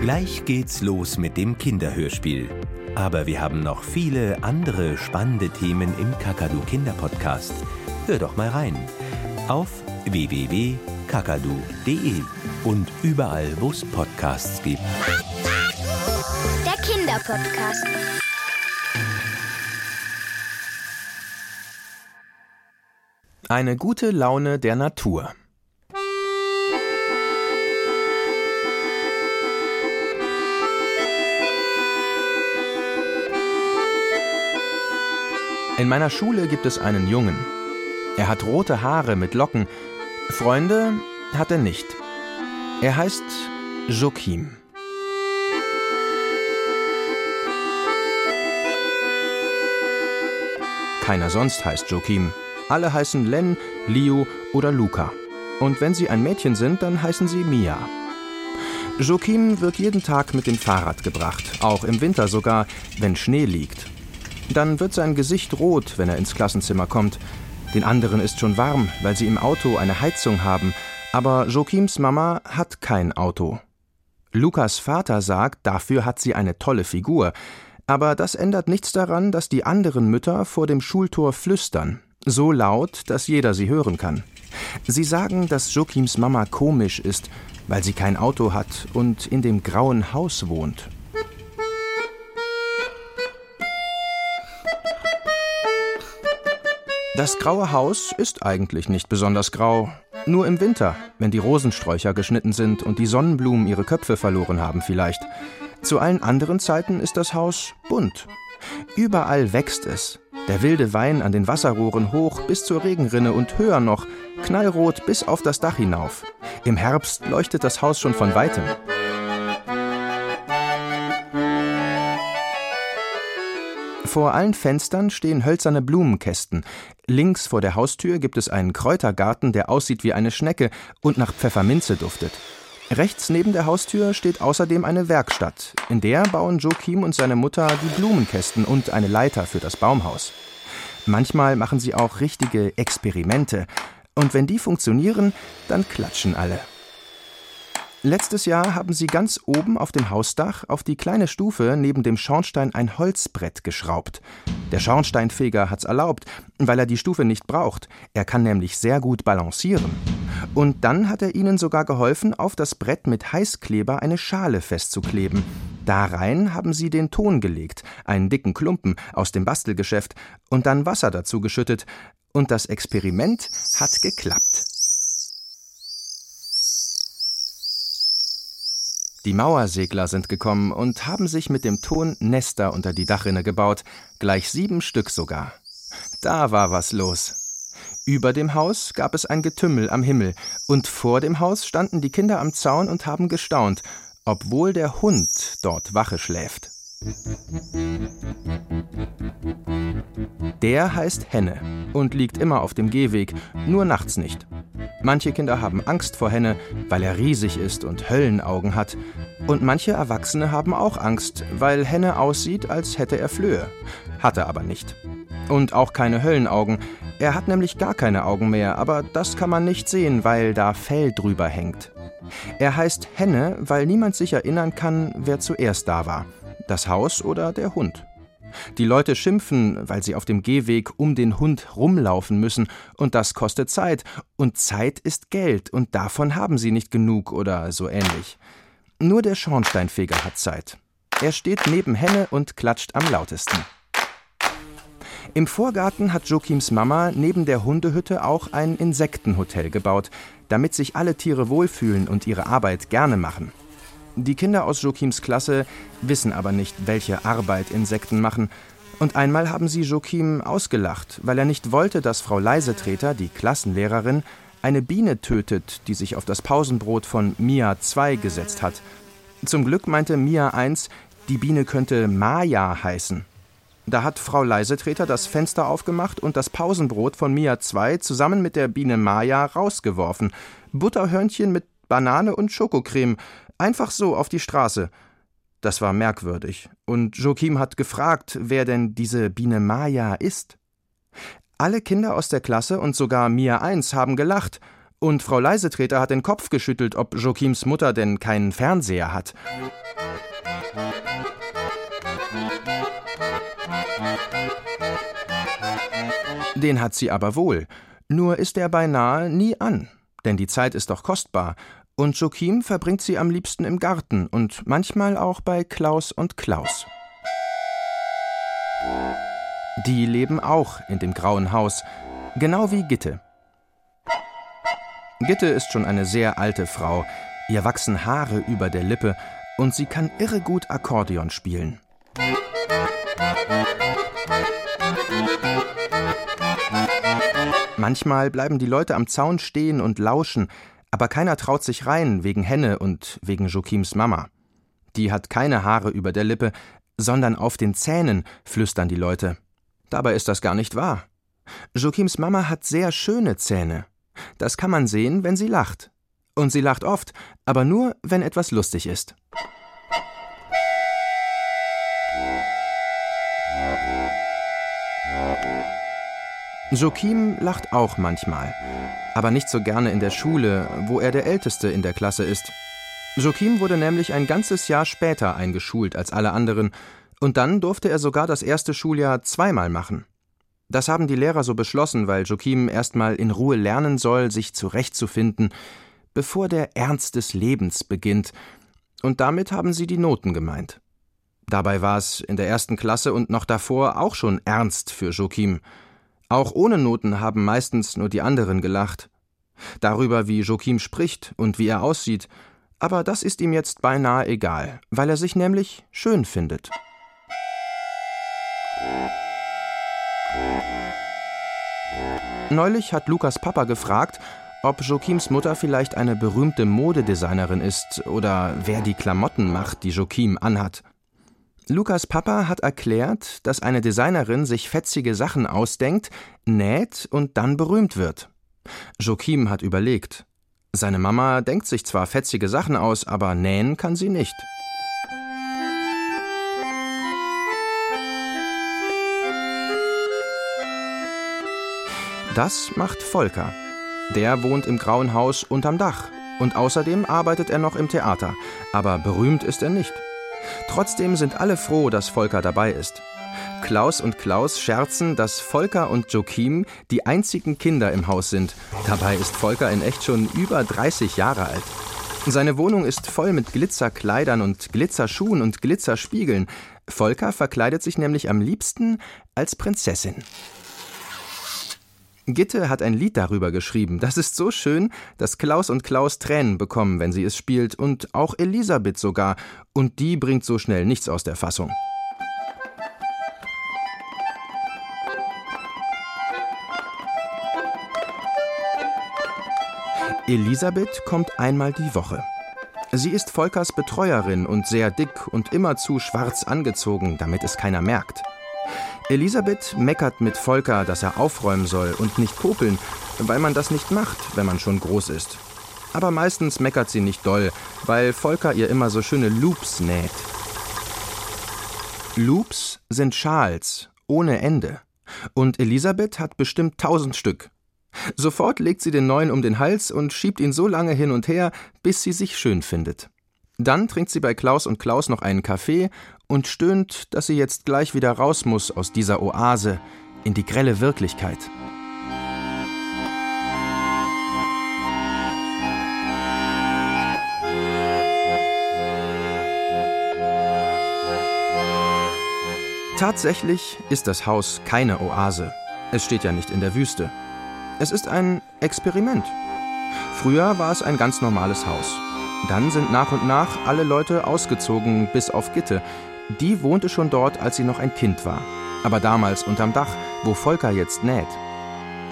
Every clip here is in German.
Gleich geht's los mit dem Kinderhörspiel. Aber wir haben noch viele andere spannende Themen im Kakadu Kinderpodcast. Hör doch mal rein. Auf www.kakadu.de und überall, wo es Podcasts gibt. Der Kinderpodcast. Eine gute Laune der Natur. In meiner Schule gibt es einen Jungen. Er hat rote Haare mit Locken. Freunde hat er nicht. Er heißt Joachim. Keiner sonst heißt Joachim. Alle heißen Len, Liu oder Luca. Und wenn sie ein Mädchen sind, dann heißen sie Mia. Joachim wird jeden Tag mit dem Fahrrad gebracht, auch im Winter sogar, wenn Schnee liegt. Dann wird sein Gesicht rot, wenn er ins Klassenzimmer kommt. Den anderen ist schon warm, weil sie im Auto eine Heizung haben, aber Joachims Mama hat kein Auto. Lukas Vater sagt, dafür hat sie eine tolle Figur, aber das ändert nichts daran, dass die anderen Mütter vor dem Schultor flüstern, so laut, dass jeder sie hören kann. Sie sagen, dass Joachims Mama komisch ist, weil sie kein Auto hat und in dem grauen Haus wohnt. Das graue Haus ist eigentlich nicht besonders grau. Nur im Winter, wenn die Rosensträucher geschnitten sind und die Sonnenblumen ihre Köpfe verloren haben vielleicht. Zu allen anderen Zeiten ist das Haus bunt. Überall wächst es. Der wilde Wein an den Wasserrohren hoch bis zur Regenrinne und höher noch, knallrot bis auf das Dach hinauf. Im Herbst leuchtet das Haus schon von weitem. Vor allen Fenstern stehen hölzerne Blumenkästen. Links vor der Haustür gibt es einen Kräutergarten, der aussieht wie eine Schnecke und nach Pfefferminze duftet. Rechts neben der Haustür steht außerdem eine Werkstatt. In der bauen Joachim und seine Mutter die Blumenkästen und eine Leiter für das Baumhaus. Manchmal machen sie auch richtige Experimente. Und wenn die funktionieren, dann klatschen alle. Letztes Jahr haben sie ganz oben auf dem Hausdach auf die kleine Stufe neben dem Schornstein ein Holzbrett geschraubt. Der Schornsteinfeger hat's erlaubt, weil er die Stufe nicht braucht. Er kann nämlich sehr gut balancieren. Und dann hat er ihnen sogar geholfen, auf das Brett mit Heißkleber eine Schale festzukleben. Da rein haben sie den Ton gelegt, einen dicken Klumpen aus dem Bastelgeschäft, und dann Wasser dazu geschüttet. Und das Experiment hat geklappt. Die Mauersegler sind gekommen und haben sich mit dem Ton Nester unter die Dachrinne gebaut, gleich sieben Stück sogar. Da war was los. Über dem Haus gab es ein Getümmel am Himmel, und vor dem Haus standen die Kinder am Zaun und haben gestaunt, obwohl der Hund dort Wache schläft. Der heißt Henne und liegt immer auf dem Gehweg, nur nachts nicht. Manche Kinder haben Angst vor Henne, weil er riesig ist und Höllenaugen hat. Und manche Erwachsene haben auch Angst, weil Henne aussieht, als hätte er Flöhe. Hat er aber nicht. Und auch keine Höllenaugen. Er hat nämlich gar keine Augen mehr, aber das kann man nicht sehen, weil da Fell drüber hängt. Er heißt Henne, weil niemand sich erinnern kann, wer zuerst da war. Das Haus oder der Hund. Die Leute schimpfen, weil sie auf dem Gehweg um den Hund rumlaufen müssen, und das kostet Zeit, und Zeit ist Geld, und davon haben sie nicht genug oder so ähnlich. Nur der Schornsteinfeger hat Zeit. Er steht neben Henne und klatscht am lautesten. Im Vorgarten hat Joachims Mama neben der Hundehütte auch ein Insektenhotel gebaut, damit sich alle Tiere wohlfühlen und ihre Arbeit gerne machen. Die Kinder aus Joachims Klasse wissen aber nicht, welche Arbeit Insekten machen. Und einmal haben sie Joachim ausgelacht, weil er nicht wollte, dass Frau Leisetreter, die Klassenlehrerin, eine Biene tötet, die sich auf das Pausenbrot von Mia 2 gesetzt hat. Zum Glück meinte Mia 1, die Biene könnte Maya heißen. Da hat Frau Leisetreter das Fenster aufgemacht und das Pausenbrot von Mia 2 zusammen mit der Biene Maya rausgeworfen. Butterhörnchen mit Banane und Schokocreme, Einfach so auf die Straße. Das war merkwürdig. Und Joachim hat gefragt, wer denn diese Biene Maya ist. Alle Kinder aus der Klasse und sogar Mia 1 haben gelacht. Und Frau Leisetreter hat den Kopf geschüttelt, ob Joachims Mutter denn keinen Fernseher hat. Den hat sie aber wohl. Nur ist er beinahe nie an, denn die Zeit ist doch kostbar. Und Joachim verbringt sie am liebsten im Garten und manchmal auch bei Klaus und Klaus. Die leben auch in dem grauen Haus, genau wie Gitte. Gitte ist schon eine sehr alte Frau, ihr wachsen Haare über der Lippe und sie kann irre gut Akkordeon spielen. Manchmal bleiben die Leute am Zaun stehen und lauschen, aber keiner traut sich rein wegen Henne und wegen Joachims Mama. Die hat keine Haare über der Lippe, sondern auf den Zähnen, flüstern die Leute. Dabei ist das gar nicht wahr. Joachims Mama hat sehr schöne Zähne. Das kann man sehen, wenn sie lacht. Und sie lacht oft, aber nur, wenn etwas lustig ist. Joachim lacht auch manchmal, aber nicht so gerne in der Schule, wo er der Älteste in der Klasse ist. Joachim wurde nämlich ein ganzes Jahr später eingeschult als alle anderen, und dann durfte er sogar das erste Schuljahr zweimal machen. Das haben die Lehrer so beschlossen, weil Joachim erstmal in Ruhe lernen soll, sich zurechtzufinden, bevor der Ernst des Lebens beginnt, und damit haben sie die Noten gemeint. Dabei war es in der ersten Klasse und noch davor auch schon ernst für Joachim. Auch ohne Noten haben meistens nur die anderen gelacht. Darüber, wie Joachim spricht und wie er aussieht, aber das ist ihm jetzt beinahe egal, weil er sich nämlich schön findet. Neulich hat Lukas Papa gefragt, ob Joachims Mutter vielleicht eine berühmte Modedesignerin ist oder wer die Klamotten macht, die Joachim anhat. Lukas Papa hat erklärt, dass eine Designerin sich fetzige Sachen ausdenkt, näht und dann berühmt wird. Joachim hat überlegt. Seine Mama denkt sich zwar fetzige Sachen aus, aber nähen kann sie nicht. Das macht Volker. Der wohnt im grauen Haus unterm Dach und außerdem arbeitet er noch im Theater, aber berühmt ist er nicht. Trotzdem sind alle froh, dass Volker dabei ist. Klaus und Klaus scherzen, dass Volker und Joachim die einzigen Kinder im Haus sind. Dabei ist Volker in echt schon über 30 Jahre alt. Seine Wohnung ist voll mit Glitzerkleidern und Glitzerschuhen und Glitzerspiegeln. Volker verkleidet sich nämlich am liebsten als Prinzessin. Gitte hat ein Lied darüber geschrieben. Das ist so schön, dass Klaus und Klaus Tränen bekommen, wenn sie es spielt, und auch Elisabeth sogar, und die bringt so schnell nichts aus der Fassung. Elisabeth kommt einmal die Woche. Sie ist Volkers Betreuerin und sehr dick und immerzu schwarz angezogen, damit es keiner merkt. Elisabeth meckert mit Volker, dass er aufräumen soll und nicht popeln, weil man das nicht macht, wenn man schon groß ist. Aber meistens meckert sie nicht doll, weil Volker ihr immer so schöne Loops näht. Loops sind Schals, ohne Ende. Und Elisabeth hat bestimmt tausend Stück. Sofort legt sie den neuen um den Hals und schiebt ihn so lange hin und her, bis sie sich schön findet. Dann trinkt sie bei Klaus und Klaus noch einen Kaffee und stöhnt, dass sie jetzt gleich wieder raus muss aus dieser Oase in die grelle Wirklichkeit. Tatsächlich ist das Haus keine Oase. Es steht ja nicht in der Wüste. Es ist ein Experiment. Früher war es ein ganz normales Haus. Dann sind nach und nach alle Leute ausgezogen, bis auf Gitte, die wohnte schon dort, als sie noch ein Kind war. Aber damals unterm Dach, wo Volker jetzt näht.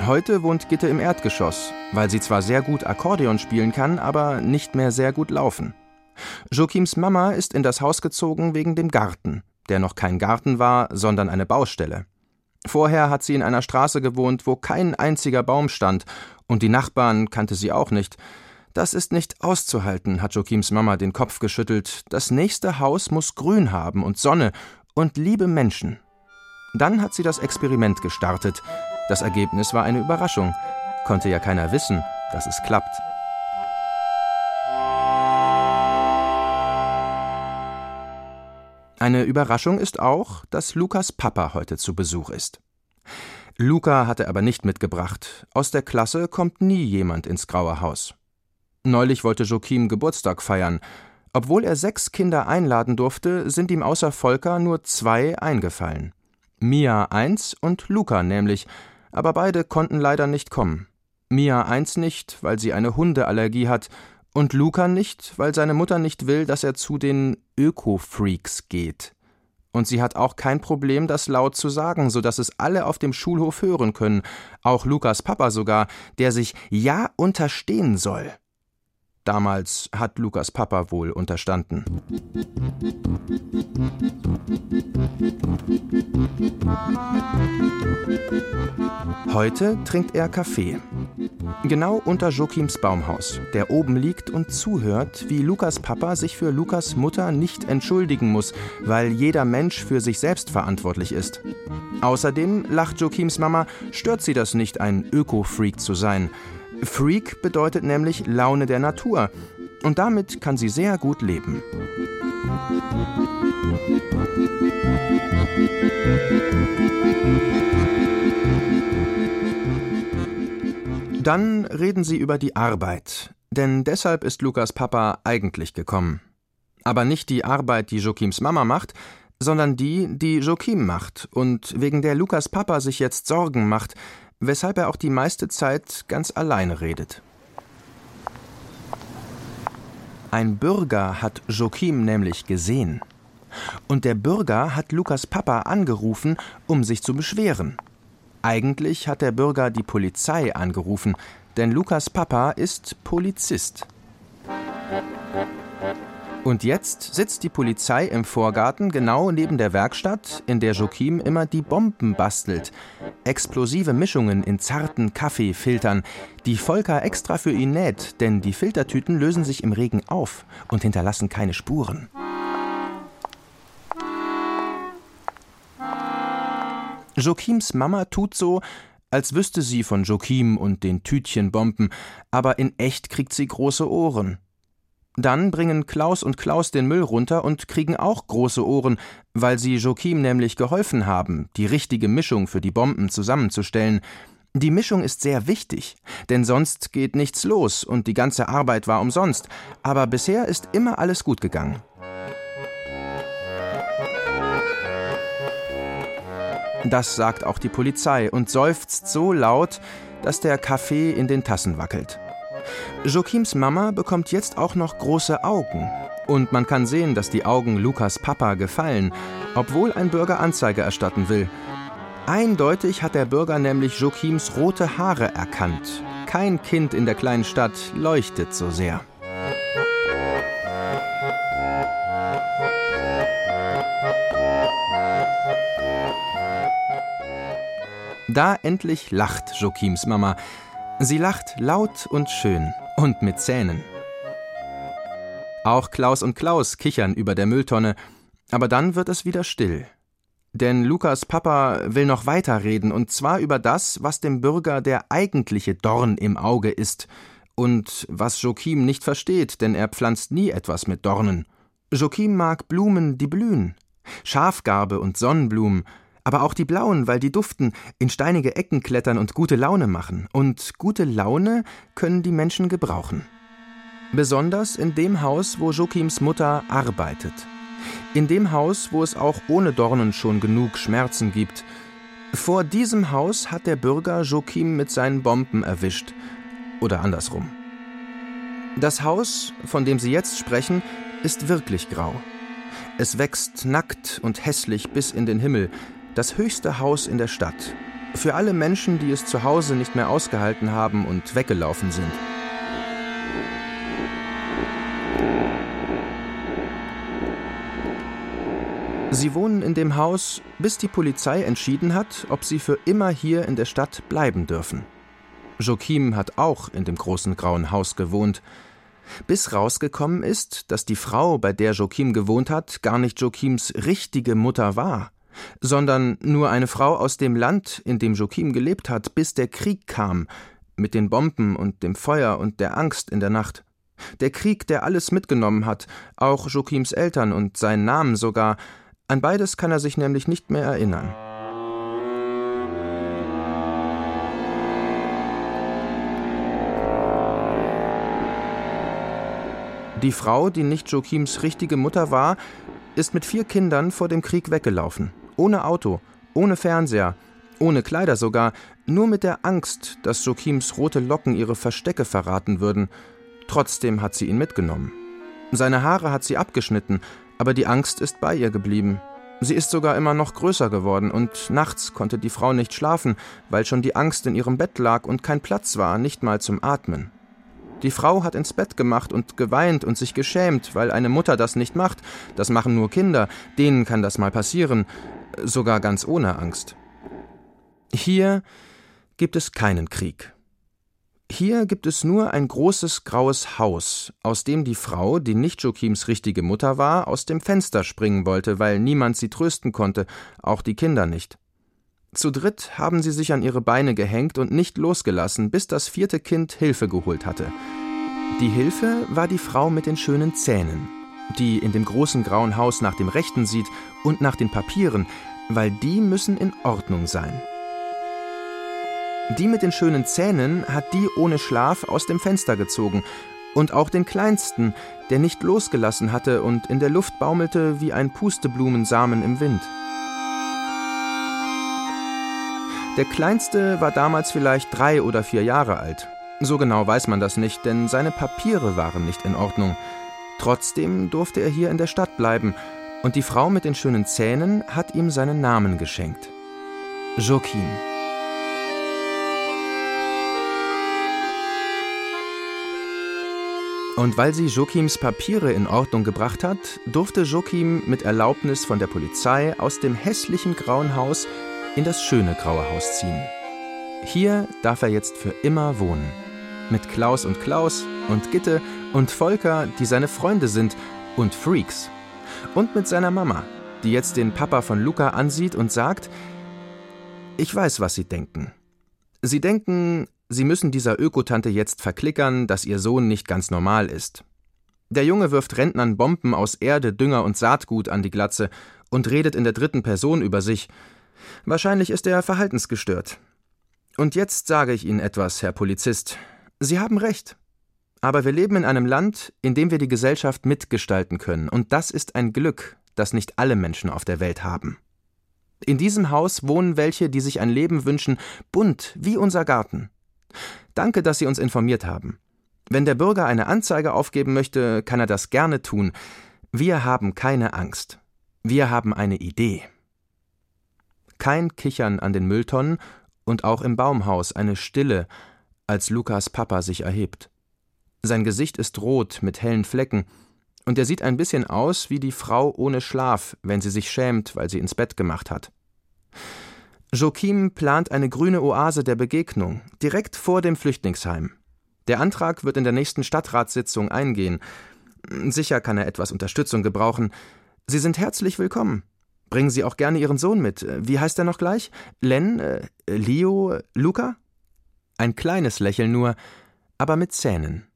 Heute wohnt Gitte im Erdgeschoss, weil sie zwar sehr gut Akkordeon spielen kann, aber nicht mehr sehr gut laufen. Joachims Mama ist in das Haus gezogen wegen dem Garten, der noch kein Garten war, sondern eine Baustelle. Vorher hat sie in einer Straße gewohnt, wo kein einziger Baum stand, und die Nachbarn kannte sie auch nicht, das ist nicht auszuhalten, hat Joachims Mama den Kopf geschüttelt. Das nächste Haus muss Grün haben und Sonne und liebe Menschen. Dann hat sie das Experiment gestartet. Das Ergebnis war eine Überraschung. Konnte ja keiner wissen, dass es klappt. Eine Überraschung ist auch, dass Lukas Papa heute zu Besuch ist. Luca hat er aber nicht mitgebracht. Aus der Klasse kommt nie jemand ins Graue Haus. Neulich wollte Joachim Geburtstag feiern. Obwohl er sechs Kinder einladen durfte, sind ihm außer Volker nur zwei eingefallen. Mia eins und Luca nämlich, aber beide konnten leider nicht kommen. Mia eins nicht, weil sie eine Hundeallergie hat, und Luca nicht, weil seine Mutter nicht will, dass er zu den Öko-Freaks geht. Und sie hat auch kein Problem, das laut zu sagen, so dass es alle auf dem Schulhof hören können, auch Lukas Papa sogar, der sich ja unterstehen soll. Damals hat Lukas Papa wohl unterstanden. Heute trinkt er Kaffee. Genau unter Joachims Baumhaus, der oben liegt und zuhört, wie Lukas Papa sich für Lukas Mutter nicht entschuldigen muss, weil jeder Mensch für sich selbst verantwortlich ist. Außerdem, lacht Joachims Mama, stört sie das nicht, ein Öko-Freak zu sein. Freak bedeutet nämlich Laune der Natur. Und damit kann sie sehr gut leben. Dann reden sie über die Arbeit. Denn deshalb ist Lukas Papa eigentlich gekommen. Aber nicht die Arbeit, die Joachims Mama macht, sondern die, die Joachim macht und wegen der Lukas Papa sich jetzt Sorgen macht, weshalb er auch die meiste Zeit ganz alleine redet. Ein Bürger hat Joachim nämlich gesehen. Und der Bürger hat Lukas Papa angerufen, um sich zu beschweren. Eigentlich hat der Bürger die Polizei angerufen, denn Lukas Papa ist Polizist. Und jetzt sitzt die Polizei im Vorgarten genau neben der Werkstatt, in der Joachim immer die Bomben bastelt. Explosive Mischungen in zarten Kaffeefiltern, die Volker extra für ihn näht, denn die Filtertüten lösen sich im Regen auf und hinterlassen keine Spuren. Joachims Mama tut so, als wüsste sie von Joachim und den Tütchenbomben, aber in echt kriegt sie große Ohren. Dann bringen Klaus und Klaus den Müll runter und kriegen auch große Ohren, weil sie Joachim nämlich geholfen haben, die richtige Mischung für die Bomben zusammenzustellen. Die Mischung ist sehr wichtig, denn sonst geht nichts los und die ganze Arbeit war umsonst. Aber bisher ist immer alles gut gegangen. Das sagt auch die Polizei und seufzt so laut, dass der Kaffee in den Tassen wackelt. Joachims Mama bekommt jetzt auch noch große Augen. Und man kann sehen, dass die Augen Lukas Papa gefallen, obwohl ein Bürger Anzeige erstatten will. Eindeutig hat der Bürger nämlich Joachims rote Haare erkannt. Kein Kind in der kleinen Stadt leuchtet so sehr. Da endlich lacht Joachims Mama. Sie lacht laut und schön und mit Zähnen. Auch Klaus und Klaus kichern über der Mülltonne, aber dann wird es wieder still. Denn Lukas Papa will noch weiterreden, und zwar über das, was dem Bürger der eigentliche Dorn im Auge ist, und was Joachim nicht versteht, denn er pflanzt nie etwas mit Dornen. Joachim mag Blumen, die blühen, Schafgarbe und Sonnenblumen, aber auch die blauen, weil die duften, in steinige Ecken klettern und gute Laune machen. Und gute Laune können die Menschen gebrauchen. Besonders in dem Haus, wo Joachims Mutter arbeitet. In dem Haus, wo es auch ohne Dornen schon genug Schmerzen gibt. Vor diesem Haus hat der Bürger Joachim mit seinen Bomben erwischt. Oder andersrum. Das Haus, von dem Sie jetzt sprechen, ist wirklich grau. Es wächst nackt und hässlich bis in den Himmel, das höchste Haus in der Stadt. Für alle Menschen, die es zu Hause nicht mehr ausgehalten haben und weggelaufen sind. Sie wohnen in dem Haus, bis die Polizei entschieden hat, ob sie für immer hier in der Stadt bleiben dürfen. Joachim hat auch in dem großen grauen Haus gewohnt, bis rausgekommen ist, dass die Frau, bei der Joachim gewohnt hat, gar nicht Joachims richtige Mutter war sondern nur eine Frau aus dem Land, in dem Joachim gelebt hat, bis der Krieg kam, mit den Bomben und dem Feuer und der Angst in der Nacht. Der Krieg, der alles mitgenommen hat, auch Joachims Eltern und seinen Namen sogar, an beides kann er sich nämlich nicht mehr erinnern. Die Frau, die nicht Joachims richtige Mutter war, ist mit vier Kindern vor dem Krieg weggelaufen. Ohne Auto, ohne Fernseher, ohne Kleider sogar, nur mit der Angst, dass Joachims rote Locken ihre Verstecke verraten würden. Trotzdem hat sie ihn mitgenommen. Seine Haare hat sie abgeschnitten, aber die Angst ist bei ihr geblieben. Sie ist sogar immer noch größer geworden, und nachts konnte die Frau nicht schlafen, weil schon die Angst in ihrem Bett lag und kein Platz war, nicht mal zum Atmen. Die Frau hat ins Bett gemacht und geweint und sich geschämt, weil eine Mutter das nicht macht. Das machen nur Kinder, denen kann das mal passieren, sogar ganz ohne Angst. Hier gibt es keinen Krieg. Hier gibt es nur ein großes graues Haus, aus dem die Frau, die nicht Joachims richtige Mutter war, aus dem Fenster springen wollte, weil niemand sie trösten konnte, auch die Kinder nicht. Zu dritt haben sie sich an ihre Beine gehängt und nicht losgelassen, bis das vierte Kind Hilfe geholt hatte. Die Hilfe war die Frau mit den schönen Zähnen, die in dem großen grauen Haus nach dem Rechten sieht und nach den Papieren, weil die müssen in Ordnung sein. Die mit den schönen Zähnen hat die ohne Schlaf aus dem Fenster gezogen und auch den kleinsten, der nicht losgelassen hatte und in der Luft baumelte wie ein Pusteblumensamen im Wind. Der kleinste war damals vielleicht drei oder vier Jahre alt. So genau weiß man das nicht, denn seine Papiere waren nicht in Ordnung. Trotzdem durfte er hier in der Stadt bleiben, und die Frau mit den schönen Zähnen hat ihm seinen Namen geschenkt. Joachim. Und weil sie Joachims Papiere in Ordnung gebracht hat, durfte Joachim mit Erlaubnis von der Polizei aus dem hässlichen grauen Haus in das schöne graue Haus ziehen. Hier darf er jetzt für immer wohnen. Mit Klaus und Klaus und Gitte und Volker, die seine Freunde sind, und Freaks. Und mit seiner Mama, die jetzt den Papa von Luca ansieht und sagt, ich weiß, was Sie denken. Sie denken, Sie müssen dieser Ökotante jetzt verklickern, dass Ihr Sohn nicht ganz normal ist. Der Junge wirft Rentnern Bomben aus Erde, Dünger und Saatgut an die Glatze und redet in der dritten Person über sich, Wahrscheinlich ist er verhaltensgestört. Und jetzt sage ich Ihnen etwas, Herr Polizist. Sie haben recht. Aber wir leben in einem Land, in dem wir die Gesellschaft mitgestalten können, und das ist ein Glück, das nicht alle Menschen auf der Welt haben. In diesem Haus wohnen welche, die sich ein Leben wünschen, bunt wie unser Garten. Danke, dass Sie uns informiert haben. Wenn der Bürger eine Anzeige aufgeben möchte, kann er das gerne tun. Wir haben keine Angst. Wir haben eine Idee kein Kichern an den Mülltonnen und auch im Baumhaus eine Stille, als Lukas Papa sich erhebt. Sein Gesicht ist rot mit hellen Flecken, und er sieht ein bisschen aus wie die Frau ohne Schlaf, wenn sie sich schämt, weil sie ins Bett gemacht hat. Joachim plant eine grüne Oase der Begegnung, direkt vor dem Flüchtlingsheim. Der Antrag wird in der nächsten Stadtratssitzung eingehen. Sicher kann er etwas Unterstützung gebrauchen. Sie sind herzlich willkommen. Bringen Sie auch gerne Ihren Sohn mit. Wie heißt er noch gleich? Len, äh, Leo, Luca? Ein kleines Lächeln nur, aber mit Zähnen.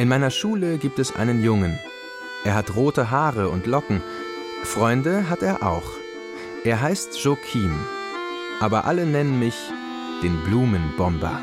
In meiner Schule gibt es einen Jungen. Er hat rote Haare und Locken. Freunde hat er auch. Er heißt Joachim. Aber alle nennen mich den Blumenbomber.